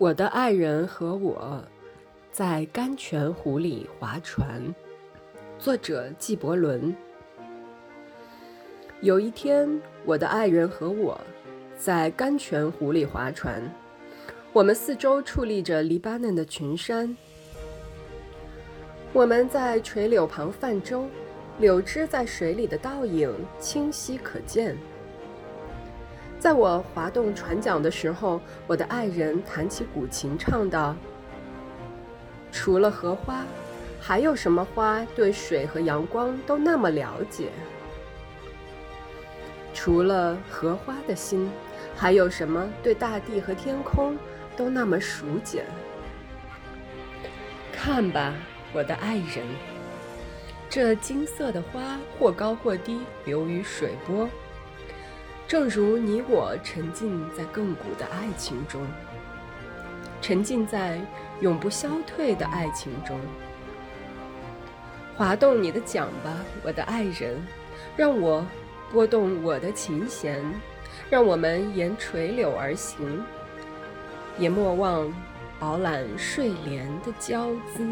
我的爱人和我在甘泉湖里划船。作者纪伯伦。有一天，我的爱人和我在甘泉湖里划船。我们四周矗立着黎巴嫩的群山。我们在垂柳旁泛舟，柳枝在水里的倒影清晰可见。在我划动船桨的时候，我的爱人弹起古琴，唱道：“除了荷花，还有什么花对水和阳光都那么了解？除了荷花的心，还有什么对大地和天空都那么熟简？看吧，我的爱人，这金色的花或高或低，流于水波。”正如你我沉浸在亘古的爱情中，沉浸在永不消退的爱情中。滑动你的桨吧，我的爱人，让我拨动我的琴弦，让我们沿垂柳而行，也莫忘饱览睡莲的娇姿。